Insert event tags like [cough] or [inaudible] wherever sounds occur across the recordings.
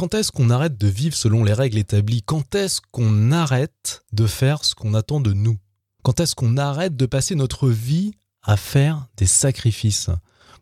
Quand est-ce qu'on arrête de vivre selon les règles établies? Quand est-ce qu'on arrête de faire ce qu'on attend de nous? Quand est-ce qu'on arrête de passer notre vie à faire des sacrifices?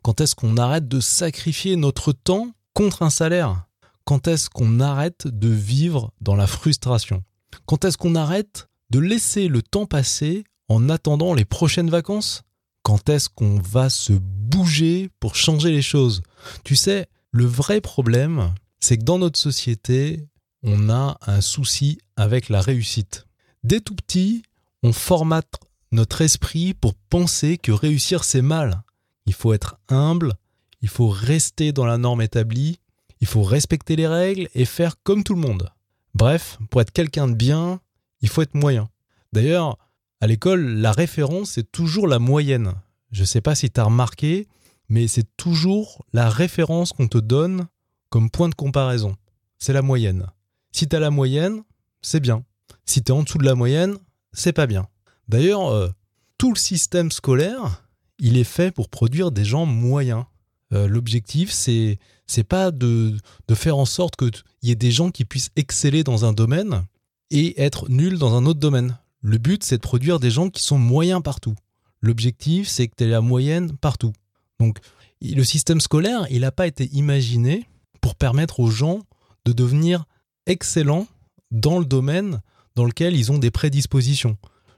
Quand est-ce qu'on arrête de sacrifier notre temps contre un salaire? Quand est-ce qu'on arrête de vivre dans la frustration? Quand est-ce qu'on arrête de laisser le temps passer en attendant les prochaines vacances? Quand est-ce qu'on va se bouger pour changer les choses? Tu sais, le vrai problème, c'est que dans notre société, on a un souci avec la réussite. Dès tout petit, on formate notre esprit pour penser que réussir c'est mal. Il faut être humble, il faut rester dans la norme établie, il faut respecter les règles et faire comme tout le monde. Bref, pour être quelqu'un de bien, il faut être moyen. D'ailleurs, à l'école, la référence est toujours la moyenne. Je ne sais pas si tu as remarqué, mais c'est toujours la référence qu'on te donne comme point de comparaison. C'est la moyenne. Si tu as la moyenne, c'est bien. Si tu es en dessous de la moyenne, c'est pas bien. D'ailleurs, euh, tout le système scolaire, il est fait pour produire des gens moyens. Euh, l'objectif, c'est c'est pas de, de, faire en sorte qu'il y ait des gens qui puissent exceller dans un domaine et être nuls dans un autre domaine. Le but, c'est de produire des gens qui sont moyens partout. L'objectif, c'est que tu aies la moyenne partout. Donc, le système scolaire, il n'a pas été imaginé permettre aux gens de devenir excellents dans le domaine dans lequel ils ont des prédispositions.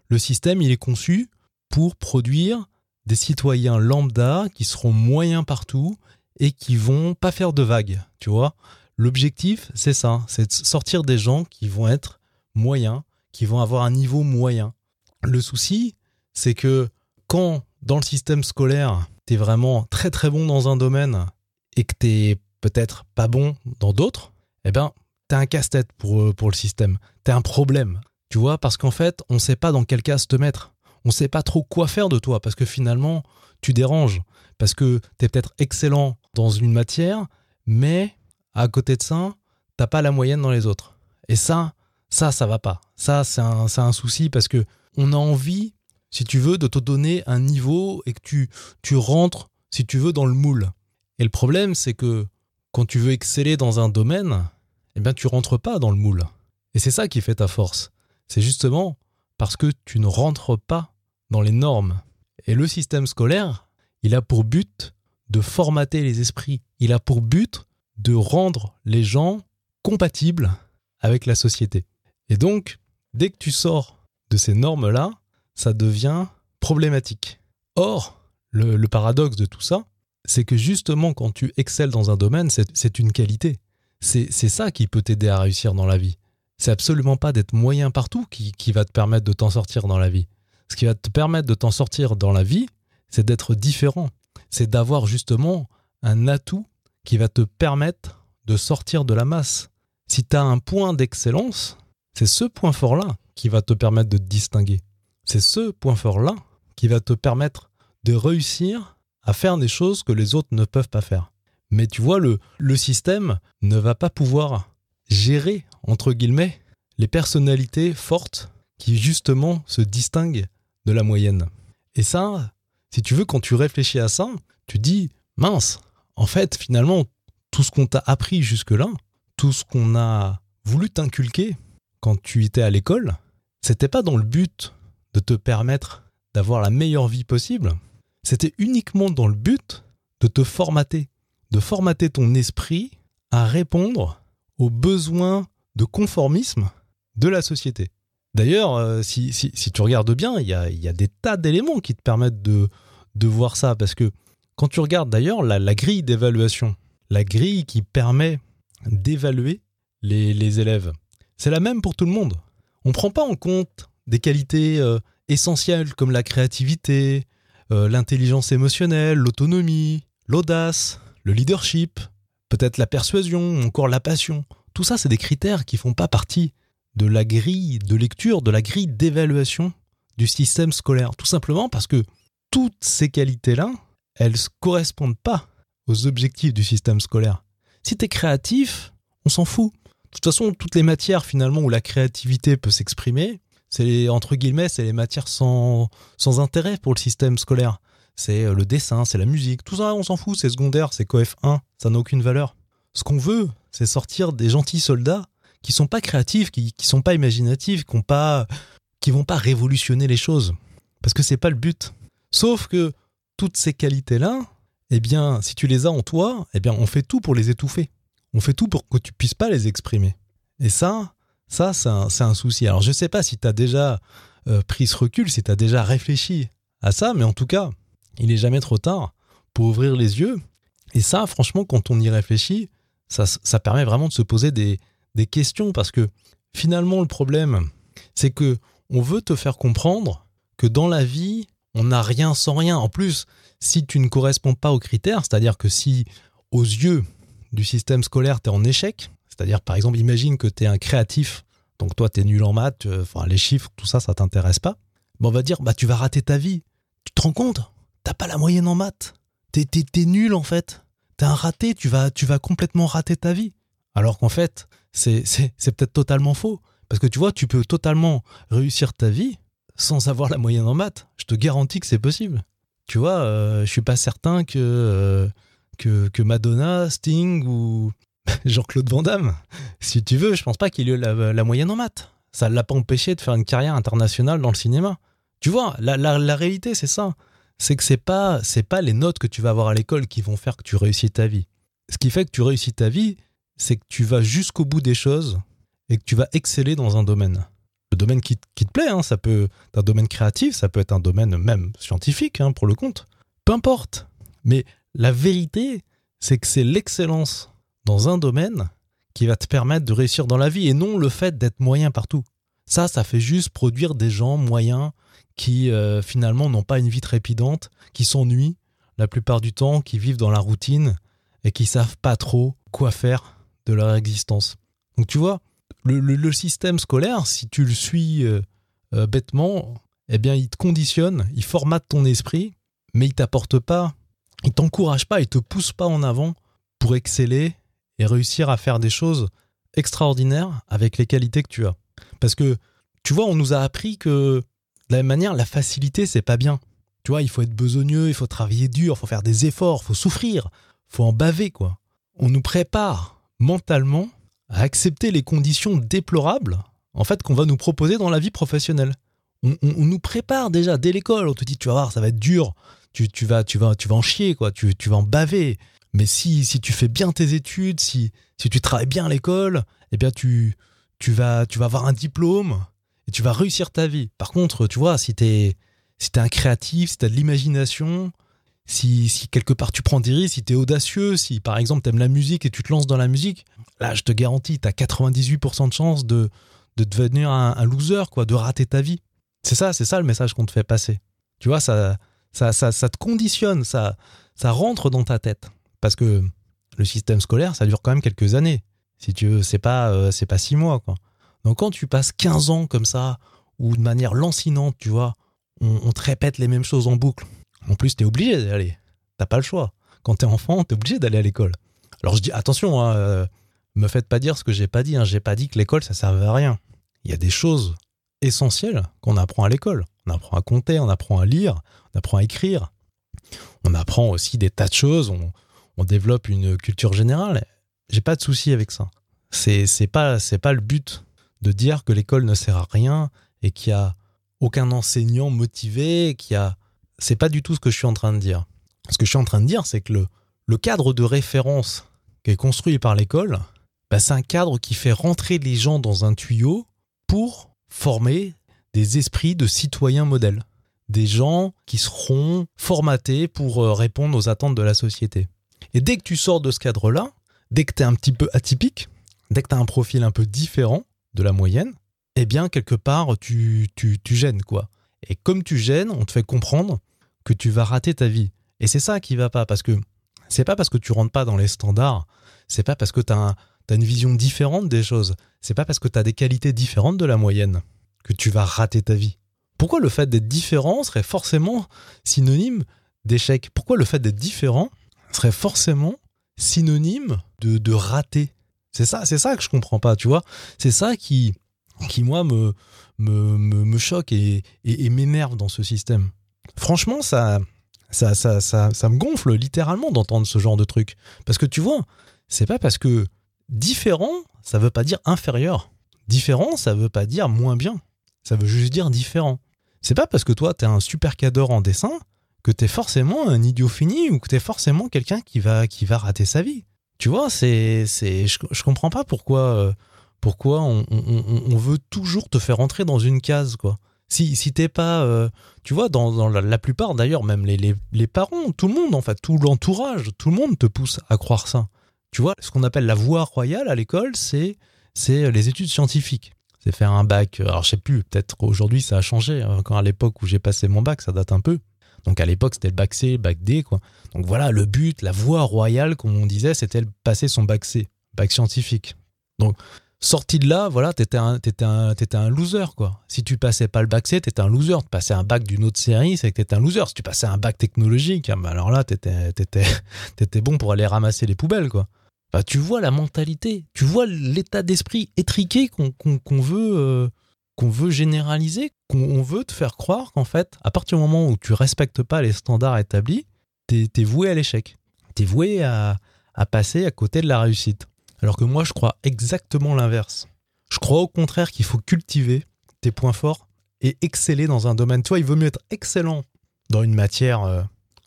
Le système, il est conçu pour produire des citoyens lambda qui seront moyens partout et qui vont pas faire de vagues, tu vois. L'objectif, c'est ça, c'est de sortir des gens qui vont être moyens, qui vont avoir un niveau moyen. Le souci, c'est que quand dans le système scolaire, tu es vraiment très très bon dans un domaine et que tu peut-être pas bon dans d'autres, eh ben, t'as un casse-tête pour, euh, pour le système. T'as un problème. Tu vois, parce qu'en fait, on sait pas dans quel cas te mettre. On sait pas trop quoi faire de toi, parce que finalement, tu déranges. Parce que t'es peut-être excellent dans une matière, mais à côté de ça, t'as pas la moyenne dans les autres. Et ça, ça, ça va pas. Ça, c'est un, un, souci parce que on a envie, si tu veux, de te donner un niveau et que tu, tu rentres, si tu veux, dans le moule. Et le problème, c'est que quand tu veux exceller dans un domaine, eh bien tu rentres pas dans le moule. Et c'est ça qui fait ta force. C'est justement parce que tu ne rentres pas dans les normes. Et le système scolaire, il a pour but de formater les esprits. Il a pour but de rendre les gens compatibles avec la société. Et donc, dès que tu sors de ces normes-là, ça devient problématique. Or, le, le paradoxe de tout ça, c'est que justement, quand tu excelles dans un domaine, c'est une qualité. C'est ça qui peut t'aider à réussir dans la vie. C'est absolument pas d'être moyen partout qui, qui va te permettre de t'en sortir dans la vie. Ce qui va te permettre de t'en sortir dans la vie, c'est d'être différent. C'est d'avoir justement un atout qui va te permettre de sortir de la masse. Si tu as un point d'excellence, c'est ce point fort-là qui va te permettre de te distinguer. C'est ce point fort-là qui va te permettre de réussir à faire des choses que les autres ne peuvent pas faire. Mais tu vois, le, système ne va pas pouvoir gérer, entre guillemets, les personnalités fortes qui justement se distinguent de la moyenne. Et ça, si tu veux, quand tu réfléchis à ça, tu dis, mince, en fait, finalement, tout ce qu'on t'a appris jusque-là, tout ce qu'on a voulu t'inculquer quand tu étais à l'école, c'était pas dans le but de te permettre d'avoir la meilleure vie possible, c'était uniquement dans le but de te formater, de formater ton esprit à répondre aux besoins de conformisme de la société. D'ailleurs, euh, si, tu regardes bien, il y a, des tas d'éléments qui te permettent de, voir ça, parce que quand tu regardes d'ailleurs la, grille d'évaluation, la grille qui permet d'évaluer les, élèves, c'est la même pour tout le monde. On ne prend pas en compte des qualités euh, essentielles comme la créativité, euh, l'intelligence émotionnelle, l'autonomie, l'audace, le leadership, peut-être la persuasion, encore la passion. Tout ça, c'est des critères qui font pas partie de la grille de lecture, de la grille d'évaluation du système scolaire. Tout simplement parce que toutes ces qualités-là, elles ne correspondent pas aux objectifs du système scolaire. Si tu es créatif, on s'en fout. De toute façon, toutes les matières finalement où la créativité peut s'exprimer, c'est entre guillemets, c'est les matières sans, sans intérêt pour le système scolaire. C'est euh, le dessin, c'est la musique, tout ça, on s'en fout, c'est secondaire, c'est coef 1, ça n'a aucune valeur. Ce qu'on veut, c'est sortir des gentils soldats qui sont pas créatifs, qui, qui sont pas imaginatifs, qui ont pas, qui vont pas révolutionner les choses. Parce que c'est pas le but. Sauf que toutes ces qualités-là, eh bien, si tu les as en toi, eh bien, on fait tout pour les étouffer. On fait tout pour que tu puisses pas les exprimer. Et ça, ça, c'est un, souci. Alors, je sais pas si tu as déjà euh, pris ce recul, si tu as déjà réfléchi à ça, mais en tout cas, il est jamais trop tard pour ouvrir les yeux. Et ça, franchement, quand on y réfléchit, ça, permet vraiment de se poser des, des questions parce que finalement, le problème, c'est que on veut te faire comprendre que dans la vie, on n'a rien sans rien. En plus, si tu ne corresponds pas aux critères, c'est-à-dire que si aux yeux du système scolaire, tu es en échec, c'est-à-dire par exemple, imagine que tu es un créatif, donc toi tu es nul en maths, enfin les chiffres, tout ça, ça t'intéresse pas, on va dire, bah tu vas rater ta vie. Tu te rends compte? T'as pas la moyenne en maths. T'es, es, nul en fait. T'es un raté, tu vas, tu vas complètement rater ta vie. Alors qu'en fait, c'est, c'est peut-être totalement faux. Parce que tu vois, tu peux totalement réussir ta vie sans avoir la moyenne en maths. Je te garantis que c'est possible. Tu vois, euh, je suis pas certain que, euh, que, que, Madonna, Sting ou [laughs] Jean-Claude Van Damme, si tu veux, je pense pas qu'il ait eu la, moyenne en maths. Ça l'a pas empêché de faire une carrière internationale dans le cinéma. Tu vois, la, la, réalité, c'est ça. C'est que c'est pas, c'est pas les notes que tu vas avoir à l'école qui vont faire que tu réussis ta vie. Ce qui fait que tu réussis ta vie, c'est que tu vas jusqu'au bout des choses et que tu vas exceller dans un domaine. Le domaine qui, te plaît, hein, ça peut être un domaine créatif, ça peut être un domaine même scientifique, hein, pour le compte. Peu importe. Mais la vérité, c'est que c'est l'excellence dans un domaine qui va te permettre de réussir dans la vie et non le fait d'être moyen partout. Ça, ça fait juste produire des gens moyens qui euh, finalement n'ont pas une vie trépidante, qui s'ennuient la plupart du temps, qui vivent dans la routine et qui savent pas trop quoi faire de leur existence. Donc tu vois, le, système scolaire, si tu le suis euh, euh, bêtement, eh bien il te conditionne, il formate ton esprit, mais il t'apporte pas, il t'encourage pas, il te pousse pas en avant pour exceller et réussir à faire des choses extraordinaires avec les qualités que tu as. Parce que tu vois, on nous a appris que de la même manière, la facilité c'est pas bien. Tu vois, il faut être besogneux, il faut travailler dur, il faut faire des efforts, il faut souffrir, il faut en baver quoi. On nous prépare mentalement à accepter les conditions déplorables en fait qu'on va nous proposer dans la vie professionnelle. On, nous prépare déjà dès l'école, on te dit tu vas voir ça va être dur, tu, vas tu vas tu vas en chier quoi, tu, tu vas en baver. Mais si, si tu fais bien tes études, si, si tu travailles bien à l'école, eh bien tu, tu, vas, tu vas avoir un diplôme et tu vas réussir ta vie. Par contre, tu vois, si t'es si es un créatif, si t'as de l'imagination, si, si quelque part tu prends des risques, si t'es audacieux, si par exemple t'aimes la musique et tu te lances dans la musique, là je te garantis, t'as 98% de chance de, de devenir un, loser, quoi, de rater ta vie. C'est ça, c'est ça le message qu'on te fait passer. Tu vois, ça, ça, ça, ça te conditionne, ça, ça rentre dans ta tête. Parce que le système scolaire, ça dure quand même quelques années. Si tu veux, c'est pas, euh, pas six mois, quoi. Donc quand tu passes 15 ans comme ça, ou de manière lancinante, tu vois, on, te répète les mêmes choses en boucle. En plus, t'es obligé d'aller. T'as pas le choix. Quand t'es enfant, t'es obligé d'aller à l'école. Alors je dis, attention, hein, euh, me faites pas dire ce que j'ai pas dit. Hein. J'ai pas dit que l'école, ça servait à rien. Il y a des choses essentielles qu'on apprend à l'école. On apprend à compter, on apprend à lire, on apprend à écrire. On apprend aussi des tas de choses. On développe une culture générale. J'ai pas de souci avec ça. C'est c'est pas c'est pas le but de dire que l'école ne sert à rien et qu'il y a aucun enseignant motivé, qu'il y a c'est pas du tout ce que je suis en train de dire. Ce que je suis en train de dire, c'est que le, cadre de référence qui est construit par l'école, bah, c'est un cadre qui fait rentrer les gens dans un tuyau pour former des esprits de citoyens modèles, des gens qui seront formatés pour euh, répondre aux attentes de la société. Et dès que tu sors de ce cadre-là, dès que tu es un petit peu atypique, dès que tu as un profil un peu différent de la moyenne, eh bien, quelque part, tu, tu, gênes, quoi. Et comme tu gênes, on te fait comprendre que tu vas rater ta vie. Et c'est ça qui va pas, parce que c'est pas parce que tu rentres pas dans les standards, c'est pas parce que tu as, as, une vision différente des choses, c'est pas parce que tu as des qualités différentes de la moyenne que tu vas rater ta vie. Pourquoi le fait d'être différent serait forcément synonyme d'échec? Pourquoi le fait d'être différent serait forcément synonyme de, de rater. C'est ça, c'est ça que je comprends pas, tu vois. C'est ça qui, qui moi me, me, me, choque et, et, m'énerve dans ce système. Franchement, ça, ça, ça, ça, ça me gonfle littéralement d'entendre ce genre de truc. Parce que tu vois, c'est pas parce que différent, ça veut pas dire inférieur. Différent, ça veut pas dire moins bien. Ça veut juste dire différent. C'est pas parce que toi, t'es un super cadre en dessin que t'es forcément un idiot fini ou que t'es forcément quelqu'un qui va, qui va rater sa vie. Tu vois, c'est, c'est, je, je comprends pas pourquoi, euh, pourquoi on, on, veut toujours te faire entrer dans une case, quoi. Si, si t'es pas, euh, tu vois, dans, dans la, la, plupart d'ailleurs, même les, les, les, parents, tout le monde, en fait, tout l'entourage, tout le monde te pousse à croire ça. Tu vois, ce qu'on appelle la voie royale à l'école, c'est, c'est les études scientifiques. C'est faire un bac. Alors, je sais plus, peut-être aujourd'hui ça a changé. Hein, quand à l'époque où j'ai passé mon bac, ça date un peu. Donc à l'époque, c'était le bac C, bac D, quoi. Donc voilà, le but, la voie royale, comme on disait, c'était passer son bac C, bac scientifique. Donc, sorti de là, voilà, t'étais un, un, loser, quoi. Si tu passais pas le bac C, t'étais un loser. Tu passais un bac d'une autre série, c'est que t'étais un loser. Si tu passais un bac technologique, ah, bah alors là, t'étais, étais, [laughs] étais bon pour aller ramasser les poubelles, quoi. Bah, tu vois la mentalité, tu vois l'état d'esprit étriqué qu'on qu'on veut, euh, qu'on veut généraliser, qu'on veut te faire croire qu'en fait, à partir du moment où tu respectes pas les standards établis, t'es es voué à l'échec. T'es voué à, à passer à côté de la réussite. Alors que moi, je crois exactement l'inverse. Je crois au contraire qu'il faut cultiver tes points forts et exceller dans un domaine. Tu vois, il vaut mieux être excellent dans une matière euh,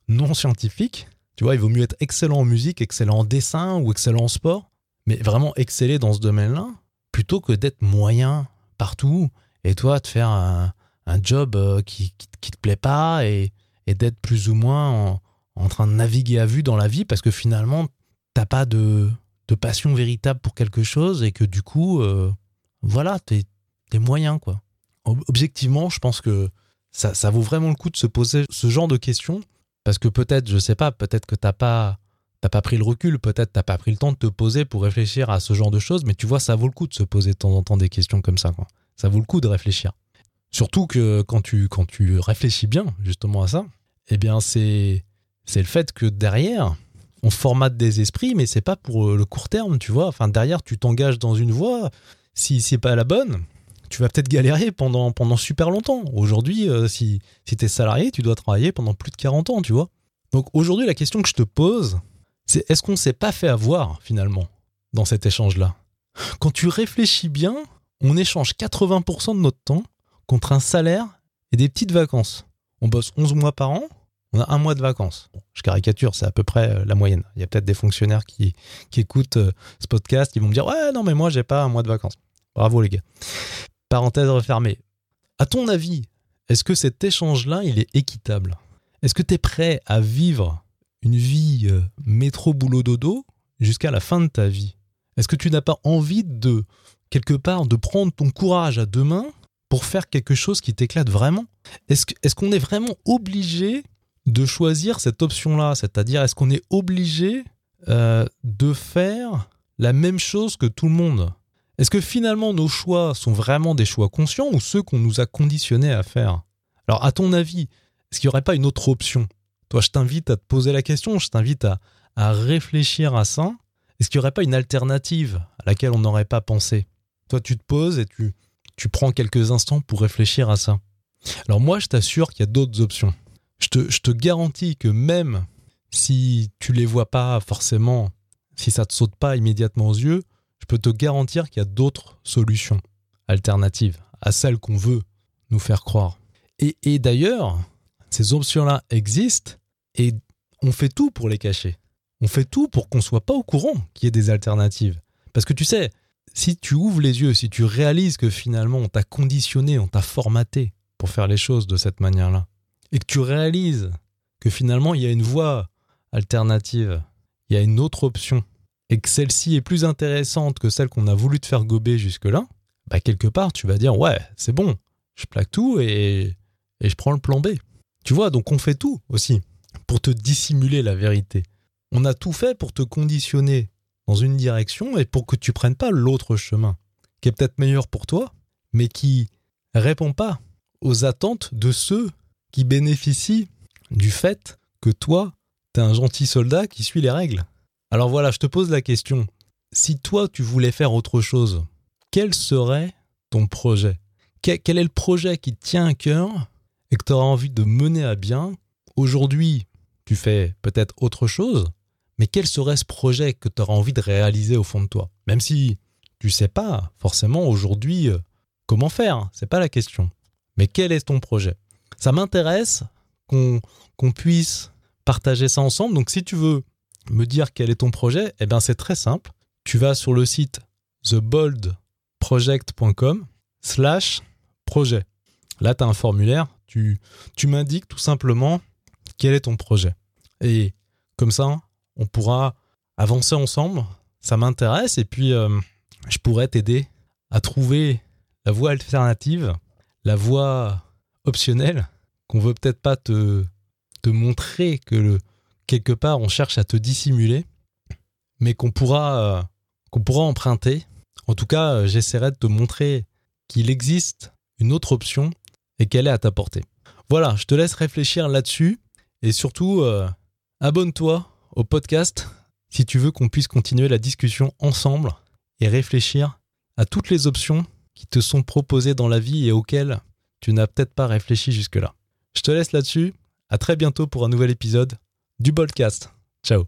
non scientifique. Tu vois, il vaut mieux être excellent en musique, excellent en dessin ou excellent en sport, mais vraiment exceller dans ce domaine-là, plutôt que d'être moyen partout et toi, de faire un, job euh, qui, qui, qui, te plaît pas et, d'être plus ou moins en, train de naviguer à vue dans la vie parce que finalement, t'as pas de, passion véritable pour quelque chose et que du coup, euh, voilà, t'es es moyen, quoi. Objectivement, je pense que ça, vaut vraiment le coup de se poser ce genre de questions parce que peut-être, je sais pas, peut-être que t'as pas pas pris le recul, peut-être t'as pas pris le temps de te poser pour réfléchir à ce genre de choses, mais tu vois, ça vaut le coup de se poser de temps en temps des questions comme ça. Quoi. Ça vaut le coup de réfléchir. Surtout que quand tu, quand tu réfléchis bien justement à ça, eh bien c'est c'est le fait que derrière, on formate des esprits, mais c'est pas pour le court terme, tu vois. Enfin, derrière, tu t'engages dans une voie. Si c'est pas la bonne, tu vas peut-être galérer pendant, pendant super longtemps. Aujourd'hui, euh, si, si tu es salarié, tu dois travailler pendant plus de 40 ans, tu vois. Donc aujourd'hui, la question que je te pose, c'est est-ce qu'on s'est pas fait avoir finalement dans cet échange-là? Quand tu réfléchis bien, on échange 80% de notre temps contre un salaire et des petites vacances. On bosse 11 mois par an, on a un mois de vacances. Je caricature, c'est à peu près euh, la moyenne. Il y a peut-être des fonctionnaires qui, qui écoutent euh, ce podcast, qui vont me dire Ouais, non, mais moi, j'ai pas un mois de vacances. Bravo, les gars. Parenthèse refermée. À ton avis, est-ce que cet échange-là, il est équitable? Est-ce que tu es prêt à vivre une vie euh, métro-boulot-dodo jusqu'à la fin de ta vie? Est-ce que tu n'as pas envie de, quelque part, de prendre ton courage à deux mains pour faire quelque chose qui t'éclate vraiment. Est-ce qu'on est, vraiment obligé de choisir cette option-là? C'est-à-dire, est-ce qu'on est obligé euh, de faire la même chose que tout le monde? Est-ce que finalement nos choix sont vraiment des choix conscients ou ceux qu'on nous a conditionnés à faire? Alors, à ton avis, est-ce qu'il n'y aurait pas une autre option? Toi, je t'invite à te poser la question, je t'invite à réfléchir à ça. Est-ce qu'il n'y aurait pas une alternative à laquelle on n'aurait pas pensé? Toi, tu te poses et tu, tu prends quelques instants pour réfléchir à ça. Alors moi, je t'assure qu'il y a d'autres options. Je te, je te garantis que même si tu les vois pas forcément, si ça te saute pas immédiatement aux yeux, je peux te garantir qu'il y a d'autres solutions alternatives à celles qu'on veut nous faire croire. Et, et d'ailleurs, ces options-là existent et on fait tout pour les cacher. On fait tout pour qu'on soit pas au courant qu'il y ait des alternatives. Parce que tu sais, si tu ouvres les yeux, si tu réalises que finalement on t'a conditionné, on t'a formaté pour faire les choses de cette manière-là, et que tu réalises que finalement il y a une voie alternative, il y a une autre option, et que celle-ci est plus intéressante que celle qu'on a voulu te faire gober jusque-là, bah quelque part tu vas dire ouais, c'est bon, je plaque tout et, et je prends le plan B. Tu vois, donc on fait tout aussi pour te dissimuler la vérité. On a tout fait pour te conditionner dans une direction et pour que tu prennes pas l'autre chemin, qui est peut-être meilleur pour toi, mais qui répond pas aux attentes de ceux qui bénéficient du fait que toi, t'es un gentil soldat qui suit les règles. Alors voilà, je te pose la question. Si toi, tu voulais faire autre chose, quel serait ton projet? Quel est le projet qui tient à cœur et que tu auras envie de mener à bien? Aujourd'hui, tu fais peut-être autre chose, mais quel serait ce projet que tu auras envie de réaliser au fond de toi? Même si tu sais pas forcément aujourd'hui euh, comment faire, c'est pas la question. Mais quel est ton projet? Ça m'intéresse qu'on qu'on puisse partager ça ensemble. Donc si tu veux me dire quel est ton projet, eh bien c'est très simple. Tu vas sur le site theboldproject.com slash projet. Là, tu as un formulaire, tu, tu m'indiques tout simplement quel est ton projet. Et comme ça, on pourra avancer ensemble. Ça m'intéresse et puis euh, je pourrais t'aider à trouver la voie alternative, la voie optionnelle qu'on veut peut-être pas te, te montrer que le, quelque part on cherche à te dissimuler, mais qu'on pourra, euh, pourra emprunter. En tout cas, euh, j'essaierai de te montrer qu'il existe une autre option et qu'elle est à ta portée. Voilà, je te laisse réfléchir là-dessus et surtout, abonne-toi au podcast si tu veux qu'on puisse continuer la discussion ensemble et réfléchir à toutes les options qui te sont proposées dans la vie et auxquelles tu n'as peut-être pas réfléchi jusque-là. Je te laisse là-dessus. À très bientôt pour un nouvel épisode du podcast. Ciao